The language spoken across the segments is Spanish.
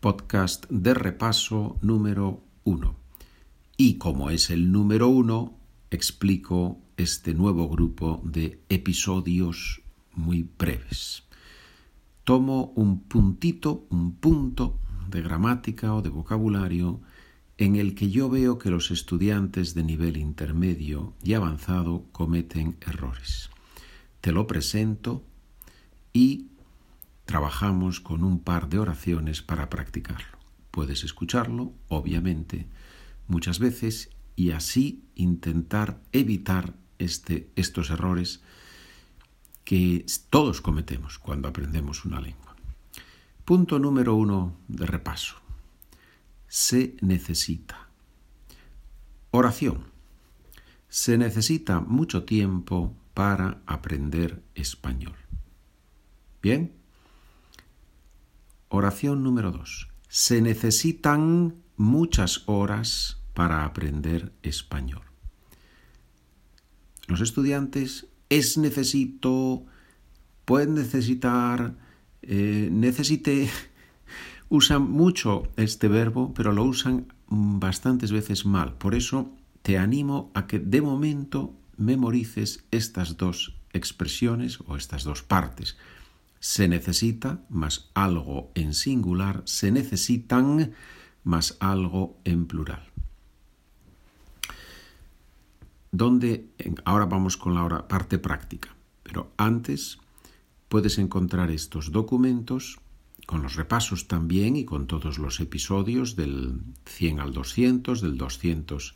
podcast de repaso número uno. Y como es el número uno, explico este nuevo grupo de episodios muy breves. Tomo un puntito, un punto de gramática o de vocabulario en el que yo veo que los estudiantes de nivel intermedio y avanzado cometen errores. Te lo presento y trabajamos con un par de oraciones para practicarlo. Puedes escucharlo, obviamente, muchas veces y así intentar evitar este, estos errores que todos cometemos cuando aprendemos una lengua. Punto número uno de repaso. Se necesita. Oración. Se necesita mucho tiempo para aprender español. Bien. Oración número dos. Se necesitan muchas horas para aprender español. Los estudiantes es necesito, pueden necesitar, eh, necesite, usan mucho este verbo, pero lo usan bastantes veces mal. Por eso te animo a que de momento memorices estas dos expresiones o estas dos partes. Se necesita más algo en singular, se necesitan más algo en plural. Donde ahora vamos con la parte práctica, pero antes puedes encontrar estos documentos con los repasos también y con todos los episodios del 100 al 200, del 200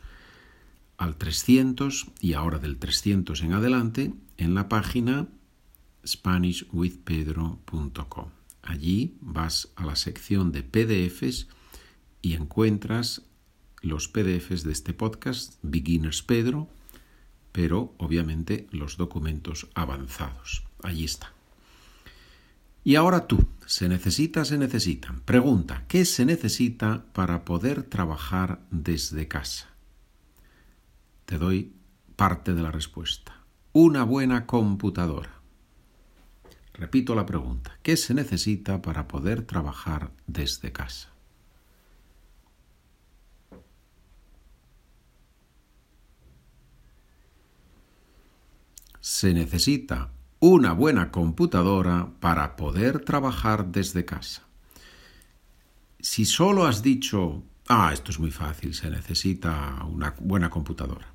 al 300 y ahora del 300 en adelante en la página SpanishWithPedro.com. Allí vas a la sección de PDFs y encuentras los PDFs de este podcast, Beginners Pedro, pero obviamente los documentos avanzados. Allí está. Y ahora tú, se necesita, se necesita. Pregunta, ¿qué se necesita para poder trabajar desde casa? Te doy parte de la respuesta. Una buena computadora. Repito la pregunta, ¿qué se necesita para poder trabajar desde casa? se necesita una buena computadora para poder trabajar desde casa. Si solo has dicho, ah, esto es muy fácil, se necesita una buena computadora.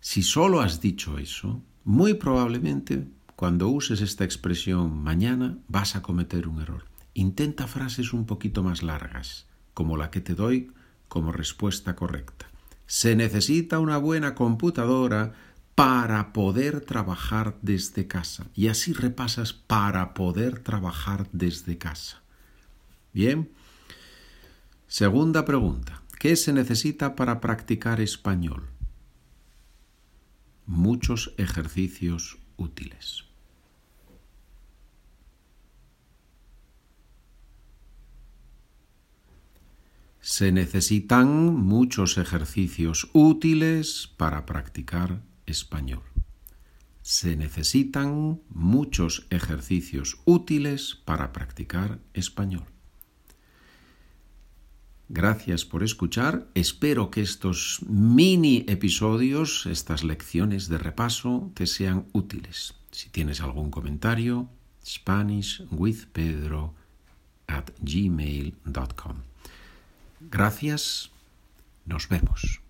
Si solo has dicho eso, muy probablemente cuando uses esta expresión mañana vas a cometer un error. Intenta frases un poquito más largas, como la que te doy como respuesta correcta. Se necesita una buena computadora para poder trabajar desde casa. Y así repasas para poder trabajar desde casa. Bien. Segunda pregunta. ¿Qué se necesita para practicar español? Muchos ejercicios Se necesitan muchos ejercicios útiles para practicar español. Se necesitan muchos ejercicios útiles para practicar español. Gracias por escuchar. Espero que estos mini episodios, estas lecciones de repaso, te sean útiles. Si tienes algún comentario, SpanishWithPedro at gmail.com. Gracias. Nos vemos.